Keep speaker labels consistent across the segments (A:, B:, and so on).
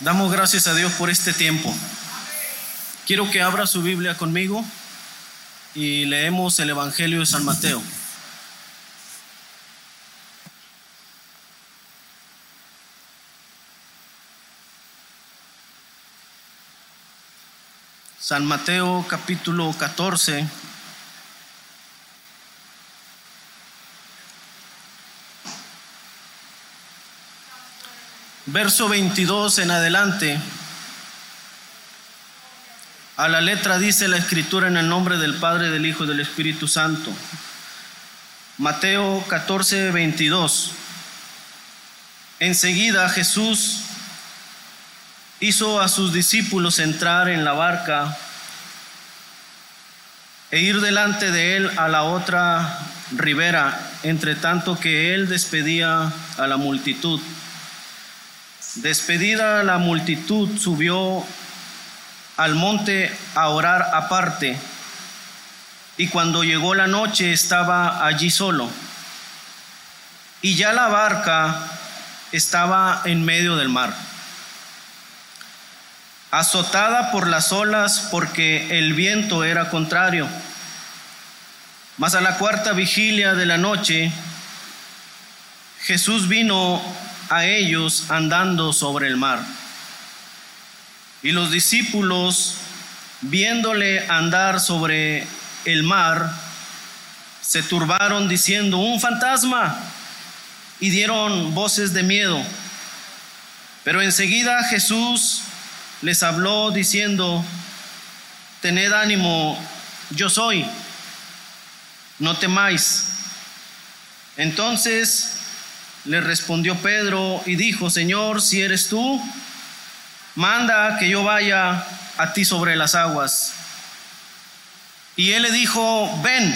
A: Damos gracias a Dios por este tiempo. Quiero que abra su Biblia conmigo y leemos el Evangelio de San Mateo. San Mateo capítulo 14. Verso 22 en adelante. A la letra dice la escritura en el nombre del Padre, del Hijo y del Espíritu Santo. Mateo 14, 22. Enseguida Jesús hizo a sus discípulos entrar en la barca e ir delante de él a la otra ribera, entre tanto que él despedía a la multitud. Despedida la multitud, subió al monte a orar aparte, y cuando llegó la noche estaba allí solo, y ya la barca estaba en medio del mar, azotada por las olas porque el viento era contrario. Mas a la cuarta vigilia de la noche, Jesús vino a ellos andando sobre el mar. Y los discípulos, viéndole andar sobre el mar, se turbaron diciendo, un fantasma, y dieron voces de miedo. Pero enseguida Jesús les habló diciendo, tened ánimo, yo soy, no temáis. Entonces le respondió Pedro y dijo, Señor, si eres tú, manda que yo vaya a ti sobre las aguas. Y él le dijo, ven.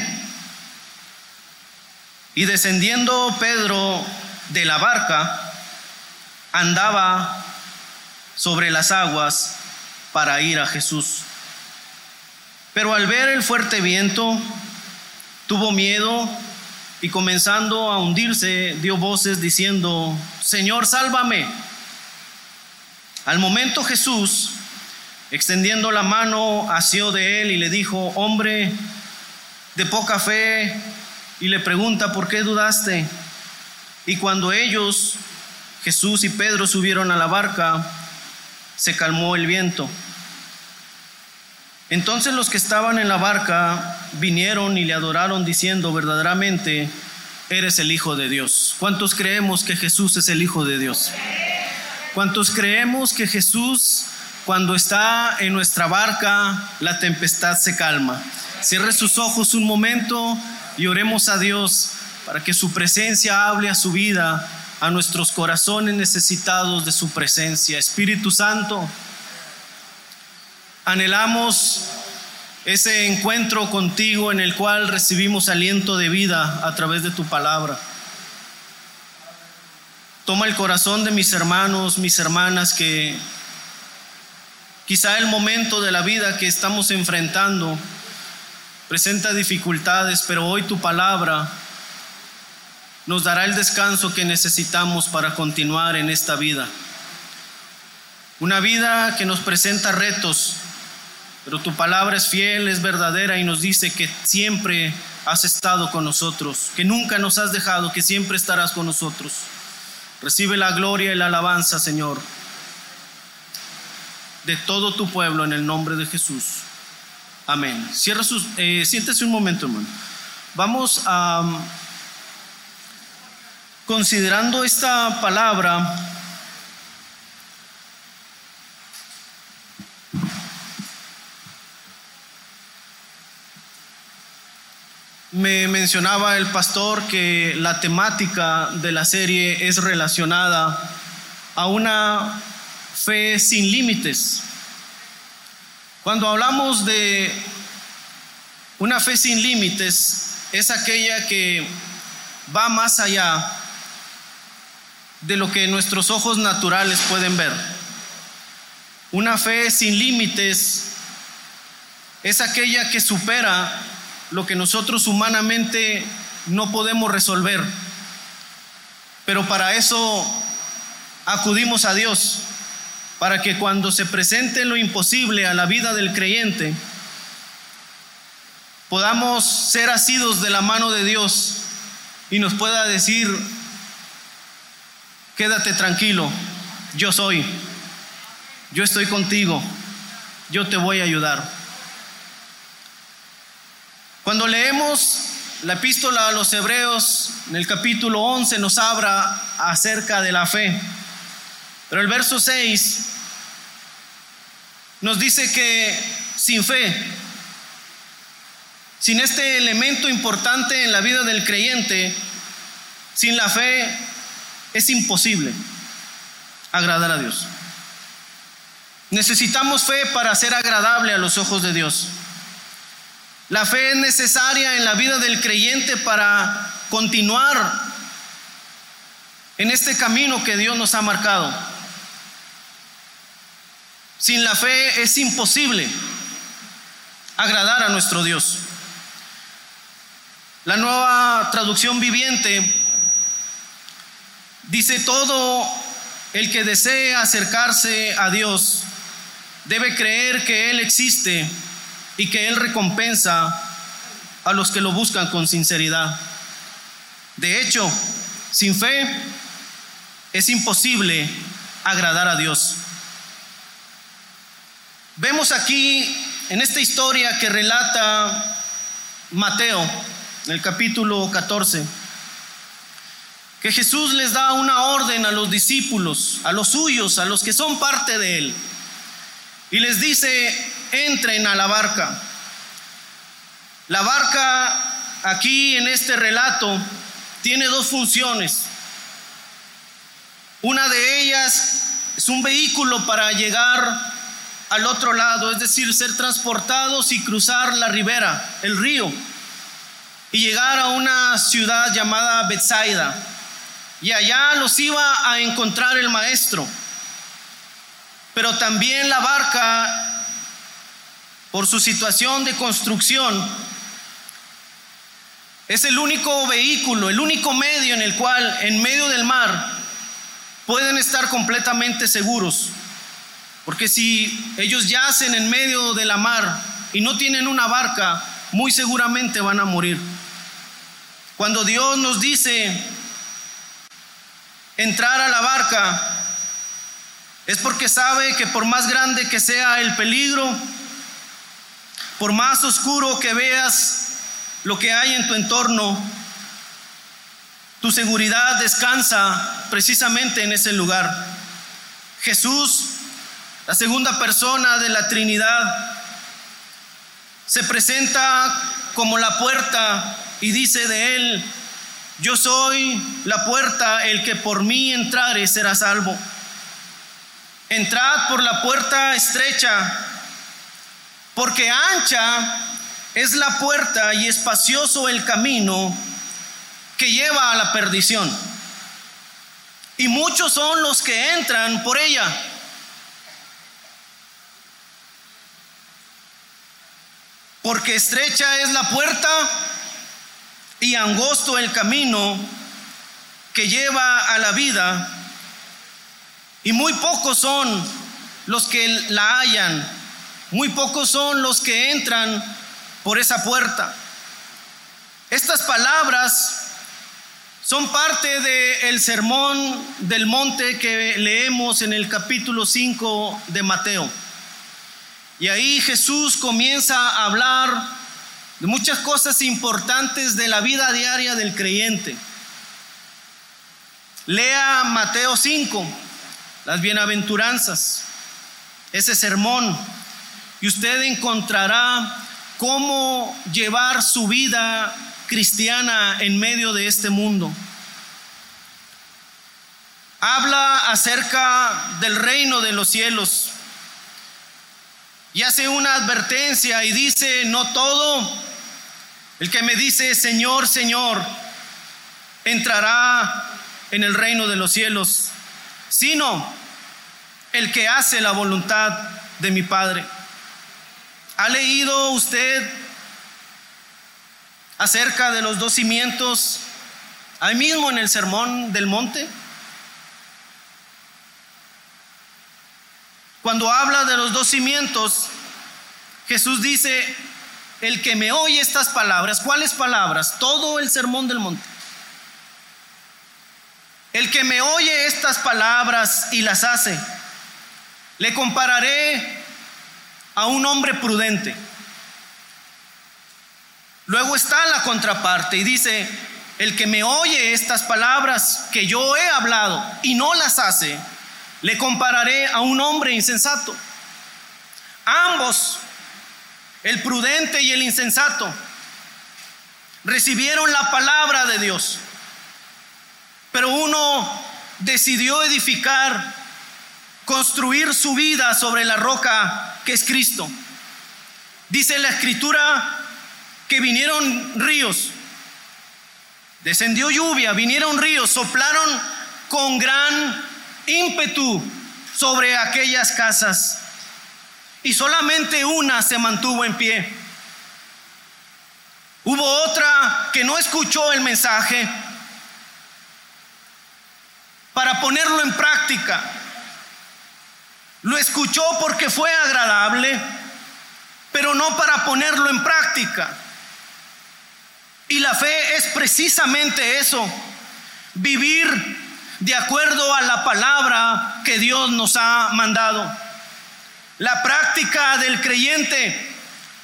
A: Y descendiendo Pedro de la barca, andaba sobre las aguas para ir a Jesús. Pero al ver el fuerte viento, tuvo miedo y comenzando a hundirse dio voces diciendo, Señor, sálvame. Al momento Jesús, extendiendo la mano, asió de él y le dijo, hombre de poca fe, y le pregunta, ¿por qué dudaste? Y cuando ellos, Jesús y Pedro, subieron a la barca, se calmó el viento. Entonces los que estaban en la barca vinieron y le adoraron diciendo, verdaderamente eres el Hijo de Dios. ¿Cuántos creemos que Jesús es el Hijo de Dios? ¿Cuántos creemos que Jesús cuando está en nuestra barca la tempestad se calma? Cierre sus ojos un momento y oremos a Dios para que su presencia hable a su vida, a nuestros corazones necesitados de su presencia. Espíritu Santo, Anhelamos ese encuentro contigo en el cual recibimos aliento de vida a través de tu palabra. Toma el corazón de mis hermanos, mis hermanas, que quizá el momento de la vida que estamos enfrentando presenta dificultades, pero hoy tu palabra nos dará el descanso que necesitamos para continuar en esta vida. Una vida que nos presenta retos, pero tu palabra es fiel, es verdadera y nos dice que siempre has estado con nosotros, que nunca nos has dejado, que siempre estarás con nosotros. Recibe la gloria y la alabanza, Señor, de todo tu pueblo en el nombre de Jesús. Amén. Cierra sus, eh, siéntese un momento, hermano. Vamos a, considerando esta palabra, Me mencionaba el pastor que la temática de la serie es relacionada a una fe sin límites. Cuando hablamos de una fe sin límites, es aquella que va más allá de lo que nuestros ojos naturales pueden ver. Una fe sin límites es aquella que supera lo que nosotros humanamente no podemos resolver. Pero para eso acudimos a Dios, para que cuando se presente lo imposible a la vida del creyente, podamos ser asidos de la mano de Dios y nos pueda decir, quédate tranquilo, yo soy, yo estoy contigo, yo te voy a ayudar. Cuando leemos la epístola a los hebreos en el capítulo 11 nos habla acerca de la fe, pero el verso 6 nos dice que sin fe, sin este elemento importante en la vida del creyente, sin la fe es imposible agradar a Dios. Necesitamos fe para ser agradable a los ojos de Dios. La fe es necesaria en la vida del creyente para continuar en este camino que Dios nos ha marcado. Sin la fe es imposible agradar a nuestro Dios. La nueva traducción viviente dice todo el que desee acercarse a Dios debe creer que Él existe y que Él recompensa a los que lo buscan con sinceridad. De hecho, sin fe es imposible agradar a Dios. Vemos aquí en esta historia que relata Mateo, en el capítulo 14, que Jesús les da una orden a los discípulos, a los suyos, a los que son parte de Él, y les dice, entren a la barca. La barca aquí en este relato tiene dos funciones. Una de ellas es un vehículo para llegar al otro lado, es decir, ser transportados y cruzar la ribera, el río, y llegar a una ciudad llamada Bethsaida. Y allá los iba a encontrar el maestro. Pero también la barca por su situación de construcción, es el único vehículo, el único medio en el cual en medio del mar pueden estar completamente seguros. Porque si ellos yacen en medio de la mar y no tienen una barca, muy seguramente van a morir. Cuando Dios nos dice entrar a la barca, es porque sabe que por más grande que sea el peligro, por más oscuro que veas lo que hay en tu entorno, tu seguridad descansa precisamente en ese lugar. Jesús, la segunda persona de la Trinidad, se presenta como la puerta y dice de él, yo soy la puerta, el que por mí entrare será salvo. Entrad por la puerta estrecha porque ancha es la puerta y espacioso el camino que lleva a la perdición. Y muchos son los que entran por ella. Porque estrecha es la puerta y angosto el camino que lleva a la vida. Y muy pocos son los que la hallan. Muy pocos son los que entran por esa puerta. Estas palabras son parte del sermón del monte que leemos en el capítulo 5 de Mateo. Y ahí Jesús comienza a hablar de muchas cosas importantes de la vida diaria del creyente. Lea Mateo 5, las bienaventuranzas, ese sermón y usted encontrará cómo llevar su vida cristiana en medio de este mundo. Habla acerca del reino de los cielos y hace una advertencia y dice, no todo el que me dice, Señor, Señor, entrará en el reino de los cielos, sino el que hace la voluntad de mi Padre. ¿Ha leído usted acerca de los dos cimientos ahí mismo en el sermón del monte? Cuando habla de los dos cimientos, Jesús dice, el que me oye estas palabras, ¿cuáles palabras? Todo el sermón del monte. El que me oye estas palabras y las hace, le compararé a un hombre prudente. Luego está la contraparte y dice, el que me oye estas palabras que yo he hablado y no las hace, le compararé a un hombre insensato. Ambos, el prudente y el insensato, recibieron la palabra de Dios, pero uno decidió edificar, construir su vida sobre la roca que es Cristo. Dice la escritura que vinieron ríos, descendió lluvia, vinieron ríos, soplaron con gran ímpetu sobre aquellas casas y solamente una se mantuvo en pie. Hubo otra que no escuchó el mensaje para ponerlo en práctica. Lo escuchó porque fue agradable, pero no para ponerlo en práctica. Y la fe es precisamente eso, vivir de acuerdo a la palabra que Dios nos ha mandado. La práctica del creyente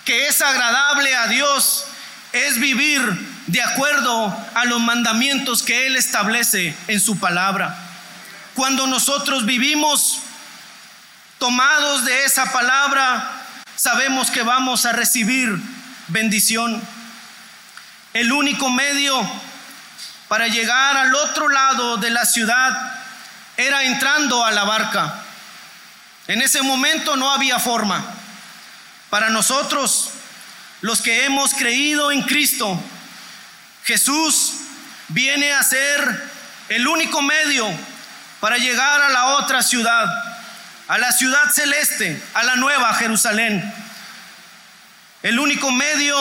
A: que es agradable a Dios es vivir de acuerdo a los mandamientos que Él establece en su palabra. Cuando nosotros vivimos tomados de esa palabra, sabemos que vamos a recibir bendición. El único medio para llegar al otro lado de la ciudad era entrando a la barca. En ese momento no había forma. Para nosotros, los que hemos creído en Cristo, Jesús viene a ser el único medio para llegar a la otra ciudad, a la ciudad celeste, a la nueva Jerusalén. El único medio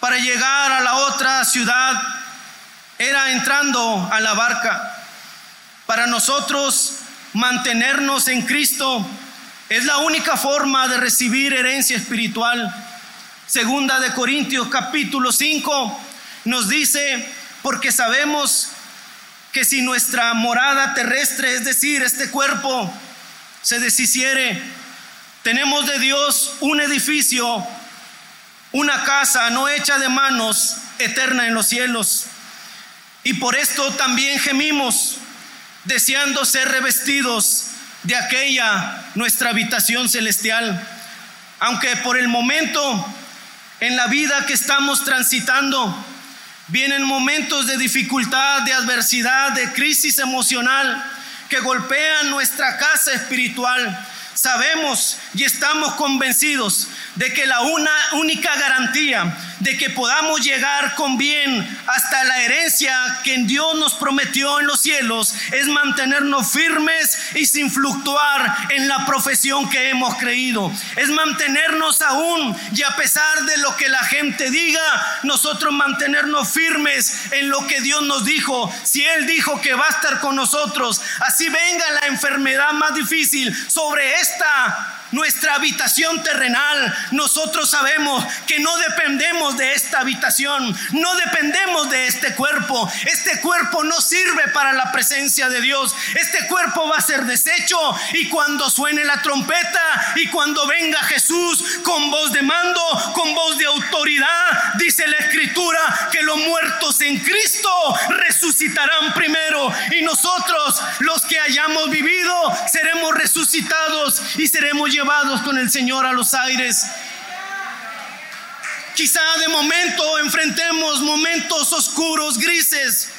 A: para llegar a la otra ciudad era entrando a la barca. Para nosotros mantenernos en Cristo es la única forma de recibir herencia espiritual. Segunda de Corintios capítulo 5 nos dice, porque sabemos que si nuestra morada terrestre, es decir, este cuerpo, se deshiciere, tenemos de Dios un edificio, una casa no hecha de manos, eterna en los cielos. Y por esto también gemimos, deseando ser revestidos de aquella nuestra habitación celestial. Aunque por el momento en la vida que estamos transitando vienen momentos de dificultad, de adversidad, de crisis emocional que golpean nuestra casa espiritual. Sabemos y estamos convencidos de que la una única garantía de que podamos llegar con bien hasta la herencia que Dios nos prometió en los cielos es mantenernos firmes y sin fluctuar en la profesión que hemos creído. Es mantenernos aún y a pesar de lo que la gente diga, nosotros mantenernos firmes en lo que Dios nos dijo. Si Él dijo que va a estar con nosotros, así venga la enfermedad más difícil sobre esta nuestra habitación terrenal, nosotros sabemos que no dependemos de esta habitación, no dependemos de este cuerpo. Este cuerpo no sirve para la presencia de Dios. Este cuerpo va a ser deshecho y cuando suene la trompeta y cuando venga Jesús con voz de mando, con voz de autoridad, dice la escritura que los muertos en Cristo resucitarán primero y nosotros los que hayamos vivido seremos resucitados y seremos llevados con el Señor a los aires. Quizá de momento enfrentemos momentos oscuros, grises,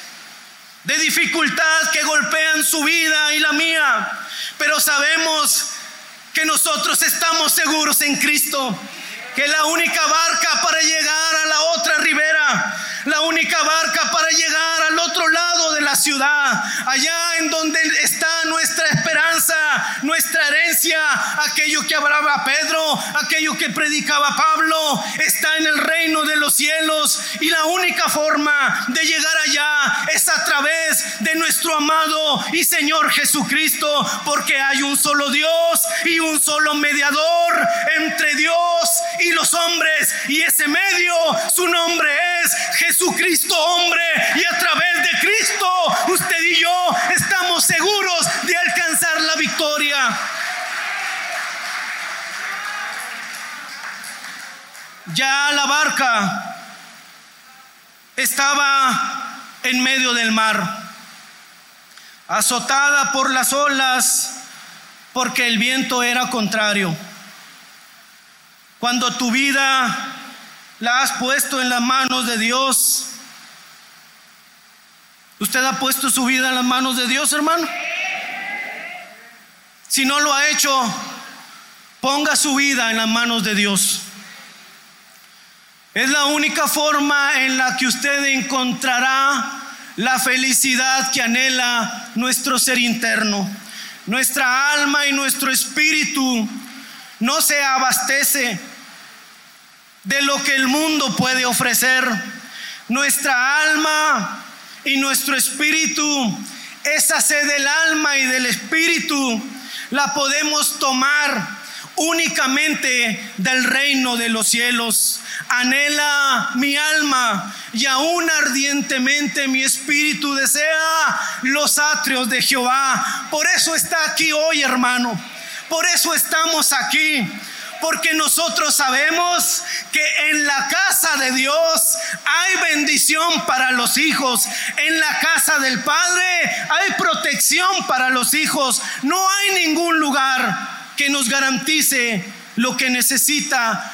A: de dificultad que golpean su vida y la mía, pero sabemos que nosotros estamos seguros en Cristo, que la única barca para llegar a la otra ribera, la única barca para llegar al otro lado de la ciudad, allá en donde está nuestra esperanza, nuestra herencia, aquello que hablaba Pedro, aquello que predicaba Pablo, está en el reino de los cielos y la única forma de llegar allá es a través de nuestro amado y Señor Jesucristo, porque hay un solo Dios y un solo mediador entre Dios y los hombres y ese medio su nombre es Jesucristo hombre y a través de Cristo usted y yo estamos seguros de alcanzar la victoria. Ya la barca estaba en medio del mar, azotada por las olas, porque el viento era contrario. Cuando tu vida la has puesto en las manos de Dios, ¿usted ha puesto su vida en las manos de Dios, hermano? Si no lo ha hecho, ponga su vida en las manos de Dios. Es la única forma en la que usted encontrará la felicidad que anhela nuestro ser interno. Nuestra alma y nuestro espíritu no se abastece de lo que el mundo puede ofrecer. Nuestra alma y nuestro espíritu, esa sed del alma y del espíritu, la podemos tomar únicamente del reino de los cielos. Anhela mi alma y aún ardientemente mi espíritu desea los atrios de Jehová. Por eso está aquí hoy, hermano. Por eso estamos aquí. Porque nosotros sabemos que en la casa de Dios hay bendición para los hijos. En la casa del Padre hay protección para los hijos. No hay ningún lugar que nos garantice lo que necesita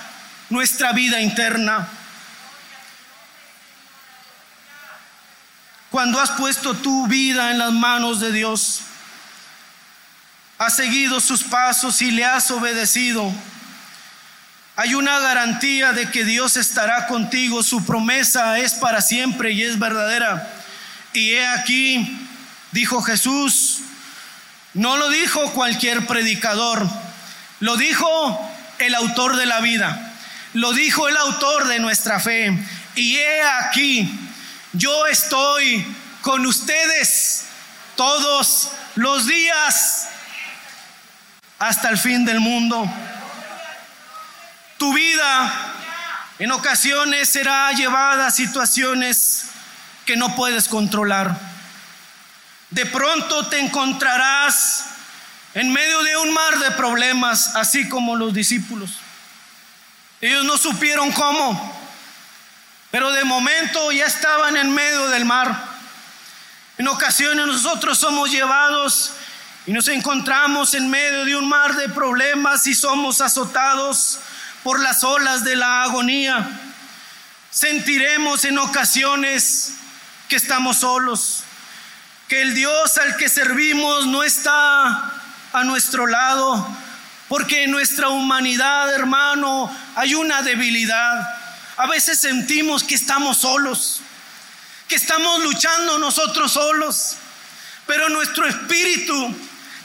A: nuestra vida interna. Cuando has puesto tu vida en las manos de Dios, has seguido sus pasos y le has obedecido, hay una garantía de que Dios estará contigo. Su promesa es para siempre y es verdadera. Y he aquí, dijo Jesús, no lo dijo cualquier predicador, lo dijo el autor de la vida, lo dijo el autor de nuestra fe. Y he aquí, yo estoy con ustedes todos los días hasta el fin del mundo. Tu vida en ocasiones será llevada a situaciones que no puedes controlar de pronto te encontrarás en medio de un mar de problemas, así como los discípulos. Ellos no supieron cómo, pero de momento ya estaban en medio del mar. En ocasiones nosotros somos llevados y nos encontramos en medio de un mar de problemas y somos azotados por las olas de la agonía. Sentiremos en ocasiones que estamos solos que el Dios al que servimos no está a nuestro lado, porque en nuestra humanidad, hermano, hay una debilidad. A veces sentimos que estamos solos, que estamos luchando nosotros solos, pero nuestro espíritu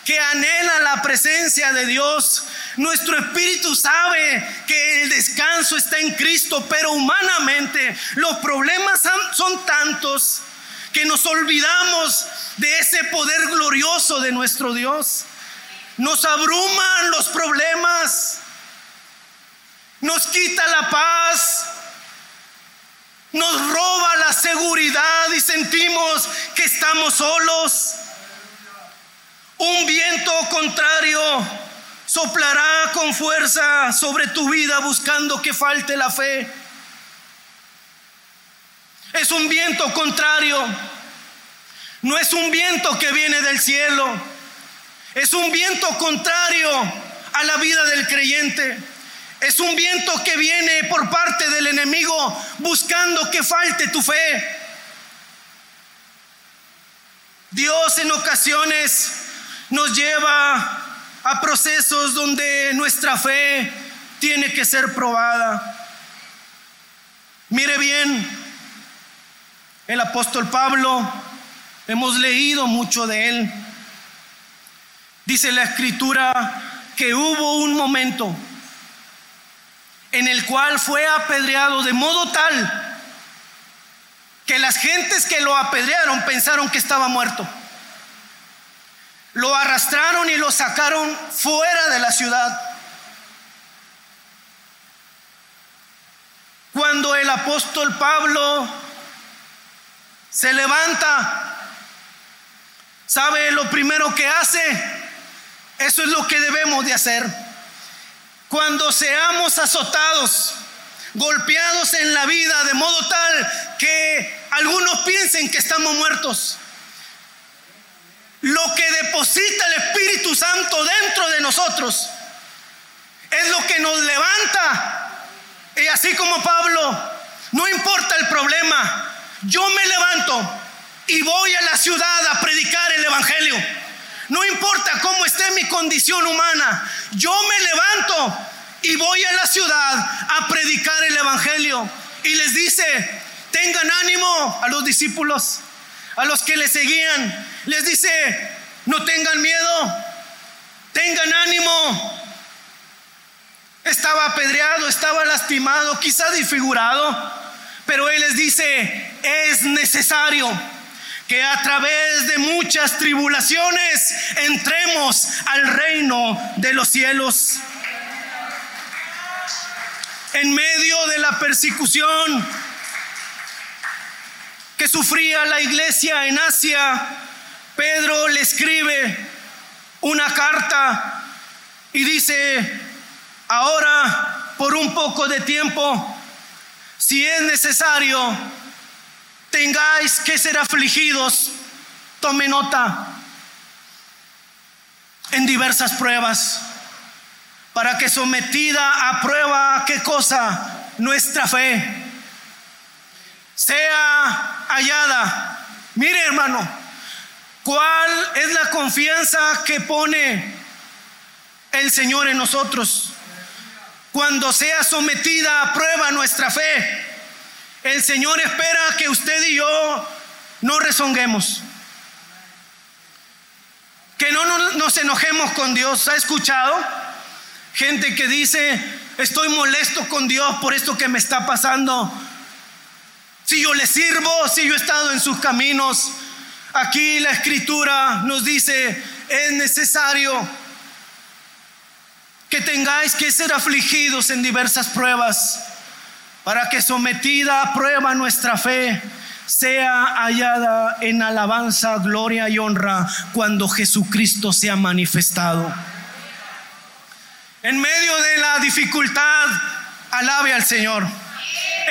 A: que anhela la presencia de Dios, nuestro espíritu sabe que el descanso está en Cristo, pero humanamente los problemas son tantos que nos olvidamos de ese poder glorioso de nuestro Dios. Nos abruman los problemas, nos quita la paz, nos roba la seguridad y sentimos que estamos solos. Un viento contrario soplará con fuerza sobre tu vida buscando que falte la fe. Es un viento contrario. No es un viento que viene del cielo. Es un viento contrario a la vida del creyente. Es un viento que viene por parte del enemigo buscando que falte tu fe. Dios en ocasiones nos lleva a procesos donde nuestra fe tiene que ser probada. Mire bien, el apóstol Pablo, hemos leído mucho de él. Dice la escritura que hubo un momento en el cual fue apedreado de modo tal que las gentes que lo apedrearon pensaron que estaba muerto. Lo arrastraron y lo sacaron fuera de la ciudad. Cuando el apóstol Pablo se levanta, ¿sabe lo primero que hace? Eso es lo que debemos de hacer. Cuando seamos azotados, golpeados en la vida de modo tal que algunos piensen que estamos muertos. Lo que deposita el Espíritu Santo dentro de nosotros es lo que nos levanta y así como Pablo, no importa el problema, yo me levanto y voy a la ciudad a predicar el Evangelio. No importa cómo esté mi condición humana, yo me levanto y voy a la ciudad a predicar el Evangelio. Y les dice, tengan ánimo a los discípulos, a los que le seguían. Les dice, no tengan miedo, tengan ánimo, estaba apedreado, estaba lastimado, quizá disfigurado, pero Él les dice, es necesario que a través de muchas tribulaciones entremos al reino de los cielos. En medio de la persecución que sufría la iglesia en Asia, Pedro le escribe una carta y dice, Ahora, por un poco de tiempo, si es necesario, tengáis que ser afligidos, tome nota en diversas pruebas, para que sometida a prueba, ¿qué cosa? Nuestra fe sea hallada. Mire hermano, ¿cuál es la confianza que pone el Señor en nosotros? cuando sea sometida a prueba nuestra fe. El Señor espera que usted y yo no rezonguemos. Que no nos enojemos con Dios. ¿Ha escuchado? Gente que dice, estoy molesto con Dios por esto que me está pasando. Si yo le sirvo, si yo he estado en sus caminos. Aquí la escritura nos dice, es necesario que tengáis que ser afligidos en diversas pruebas, para que sometida a prueba nuestra fe sea hallada en alabanza, gloria y honra cuando Jesucristo sea manifestado. En medio de la dificultad, alabe al Señor.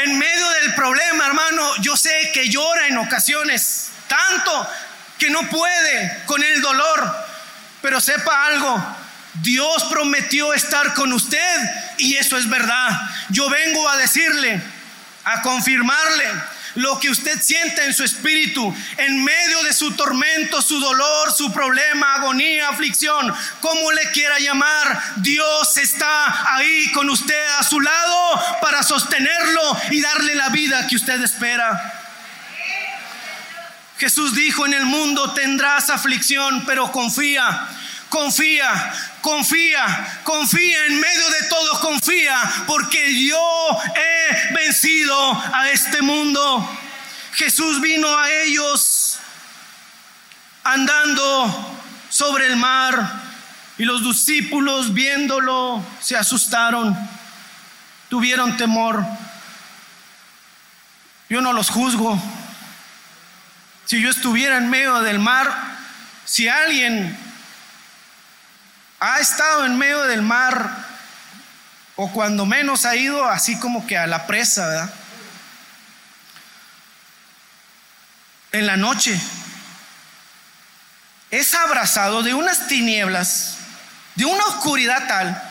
A: En medio del problema, hermano, yo sé que llora en ocasiones, tanto que no puede con el dolor, pero sepa algo, Dios prometió estar con usted y eso es verdad. Yo vengo a decirle, a confirmarle lo que usted siente en su espíritu, en medio de su tormento, su dolor, su problema, agonía, aflicción, como le quiera llamar, Dios está ahí con usted a su lado para sostenerlo y darle la vida que usted espera. Jesús dijo, en el mundo tendrás aflicción, pero confía confía, confía, confía en medio de todo, confía, porque yo he vencido a este mundo. Jesús vino a ellos andando sobre el mar y los discípulos viéndolo se asustaron, tuvieron temor. Yo no los juzgo. Si yo estuviera en medio del mar, si alguien ha estado en medio del mar o cuando menos ha ido así como que a la presa, ¿verdad? En la noche es abrazado de unas tinieblas, de una oscuridad tal,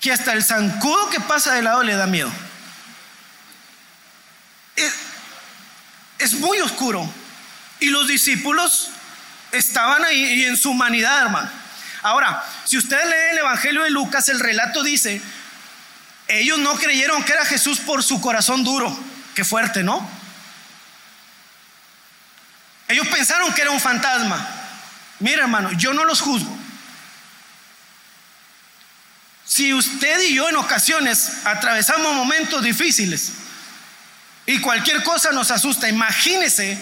A: que hasta el zancudo que pasa de lado le da miedo. Es, muy oscuro. Y los discípulos estaban ahí y en su humanidad, hermano. Ahora, si usted lee el Evangelio de Lucas, el relato dice, ellos no creyeron que era Jesús por su corazón duro. Qué fuerte, ¿no? Ellos pensaron que era un fantasma. Mira, hermano, yo no los juzgo. Si usted y yo en ocasiones atravesamos momentos difíciles y cualquier cosa nos asusta, imagínese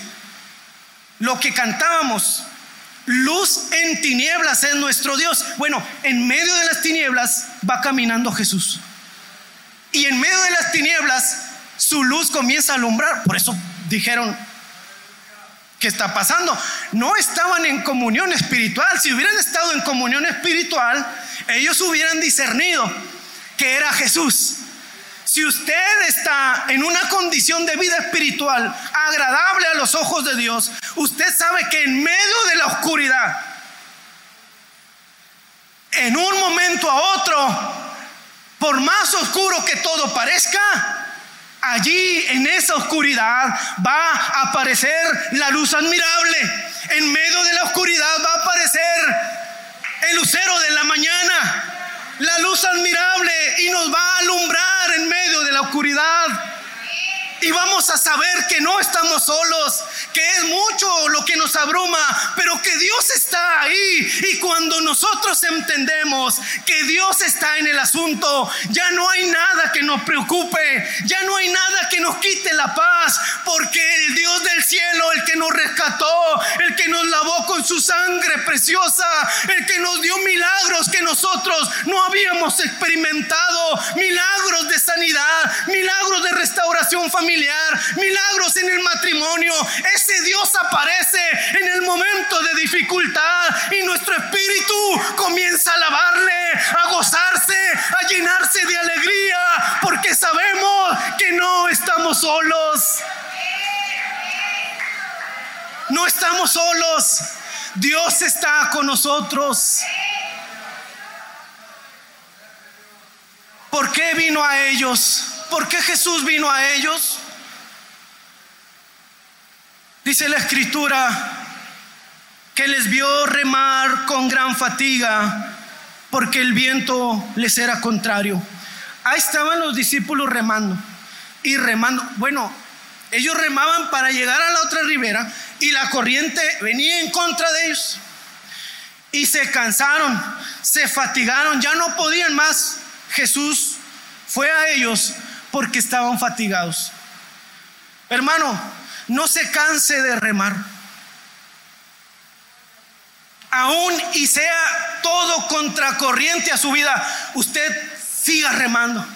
A: lo que cantábamos. Luz en tinieblas es nuestro Dios. Bueno, en medio de las tinieblas va caminando Jesús. Y en medio de las tinieblas su luz comienza a alumbrar. Por eso dijeron, ¿qué está pasando? No estaban en comunión espiritual. Si hubieran estado en comunión espiritual, ellos hubieran discernido que era Jesús. Si usted está en una condición de vida espiritual agradable a los ojos de Dios, usted sabe que en medio de la oscuridad, en un momento a otro, por más oscuro que todo parezca, allí en esa oscuridad va a aparecer la luz admirable. En medio de la oscuridad va a aparecer el lucero de la mañana, la luz admirable y nos va a alumbrar en medio de la oscuridad. Y vamos a saber que no estamos solos, que es mucho lo que nos abruma, pero que Dios está ahí. Y cuando nosotros entendemos que Dios está en el asunto, ya no hay nada que nos preocupe, ya no hay nada que nos quite la paz, porque el Dios del cielo, el que nos rescató, el que nos lavó con su sangre preciosa, el que nos dio milagros que nosotros no habíamos experimentado, milagros de sanidad, milagros de restauración familiar, milagros en el matrimonio, ese Dios aparece en el momento de dificultad y nuestro espíritu comienza a alabarle, a gozarse, a llenarse de alegría, porque sabemos que no estamos solos. No estamos solos. Dios está con nosotros. ¿Por qué vino a ellos? ¿Por qué Jesús vino a ellos? Dice la escritura que les vio remar con gran fatiga porque el viento les era contrario. Ahí estaban los discípulos remando y remando. Bueno, ellos remaban para llegar a la otra ribera y la corriente venía en contra de ellos. Y se cansaron, se fatigaron, ya no podían más. Jesús fue a ellos porque estaban fatigados. Hermano, no se canse de remar. Aún y sea todo contracorriente a su vida, usted siga remando.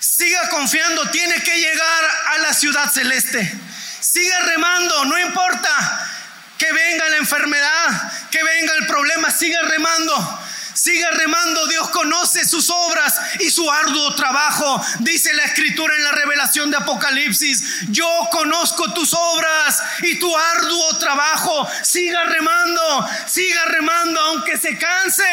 A: Siga confiando, tiene que llegar a la ciudad celeste. Siga remando, no importa que venga la enfermedad, que venga el problema, siga remando. Siga remando, Dios conoce sus obras y su arduo trabajo. Dice la escritura en la revelación de Apocalipsis, yo conozco tus obras y tu arduo trabajo. Siga remando, siga remando, aunque se canse,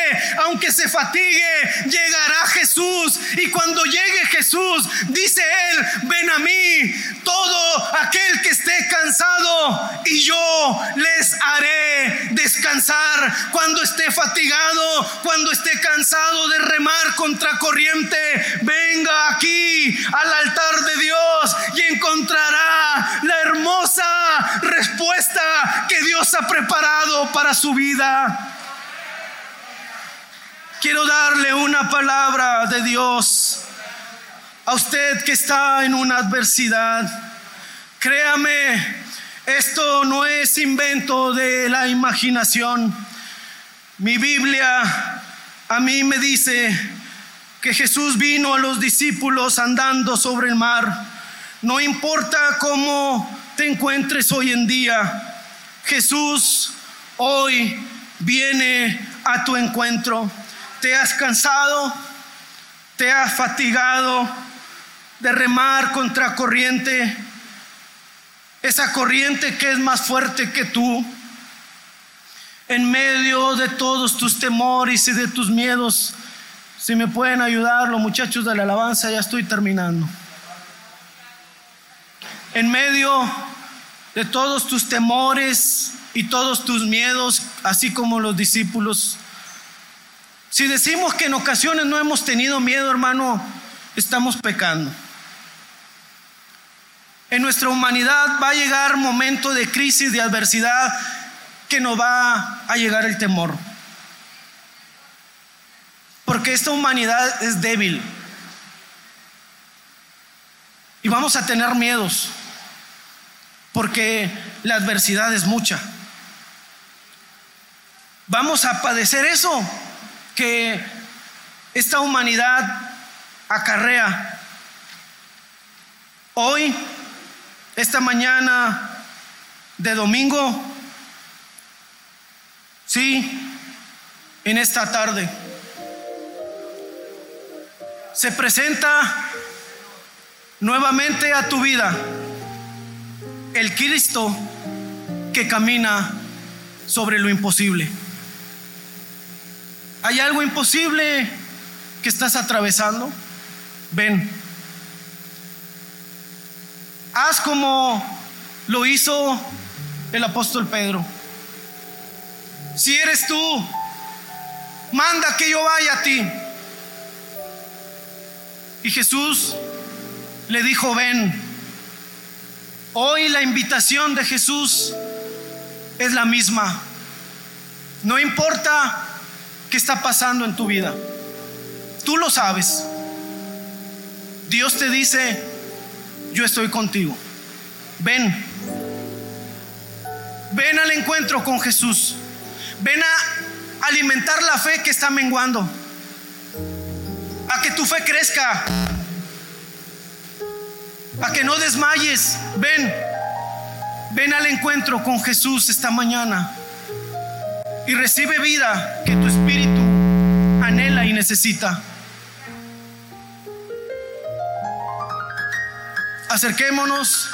A: aunque se fatigue, llegará Jesús. Y cuando llegue Jesús, dice él, ven a mí, todo aquel que esté cansado, y yo les haré descansar cuando esté fatigado, esté cansado de remar contra corriente, venga aquí al altar de Dios y encontrará la hermosa respuesta que Dios ha preparado para su vida. Quiero darle una palabra de Dios a usted que está en una adversidad. Créame, esto no es invento de la imaginación. Mi Biblia a mí me dice que Jesús vino a los discípulos andando sobre el mar. No importa cómo te encuentres hoy en día, Jesús hoy viene a tu encuentro. ¿Te has cansado? ¿Te has fatigado de remar contra corriente? Esa corriente que es más fuerte que tú en medio de todos tus temores y de tus miedos. Si me pueden ayudar los muchachos de la alabanza, ya estoy terminando. En medio de todos tus temores y todos tus miedos, así como los discípulos. Si decimos que en ocasiones no hemos tenido miedo, hermano, estamos pecando. En nuestra humanidad va a llegar momento de crisis, de adversidad, que nos va a llegar el temor. Porque esta humanidad es débil. Y vamos a tener miedos. Porque la adversidad es mucha. Vamos a padecer eso que esta humanidad acarrea. Hoy, esta mañana de domingo, sí, en esta tarde, se presenta nuevamente a tu vida el Cristo que camina sobre lo imposible. ¿Hay algo imposible que estás atravesando? Ven. Haz como lo hizo el apóstol Pedro. Si eres tú, manda que yo vaya a ti. Y Jesús le dijo, ven. Hoy la invitación de Jesús es la misma. No importa qué está pasando en tu vida. Tú lo sabes. Dios te dice, yo estoy contigo. Ven. Ven al encuentro con Jesús. Ven a alimentar la fe que está menguando. A que tu fe crezca. A que no desmayes. Ven. Ven al encuentro con Jesús esta mañana. Y recibe vida que tu espíritu anhela y necesita. Acerquémonos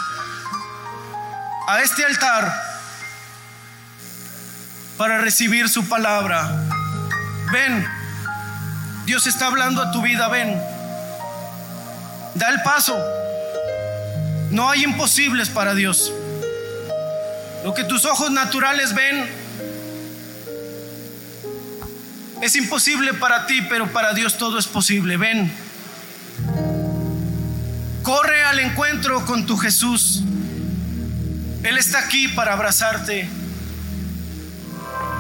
A: a este altar para recibir su palabra. Ven, Dios está hablando a tu vida, ven. Da el paso. No hay imposibles para Dios. Lo que tus ojos naturales ven es imposible para ti, pero para Dios todo es posible. Ven. Corre al encuentro con tu Jesús. Él está aquí para abrazarte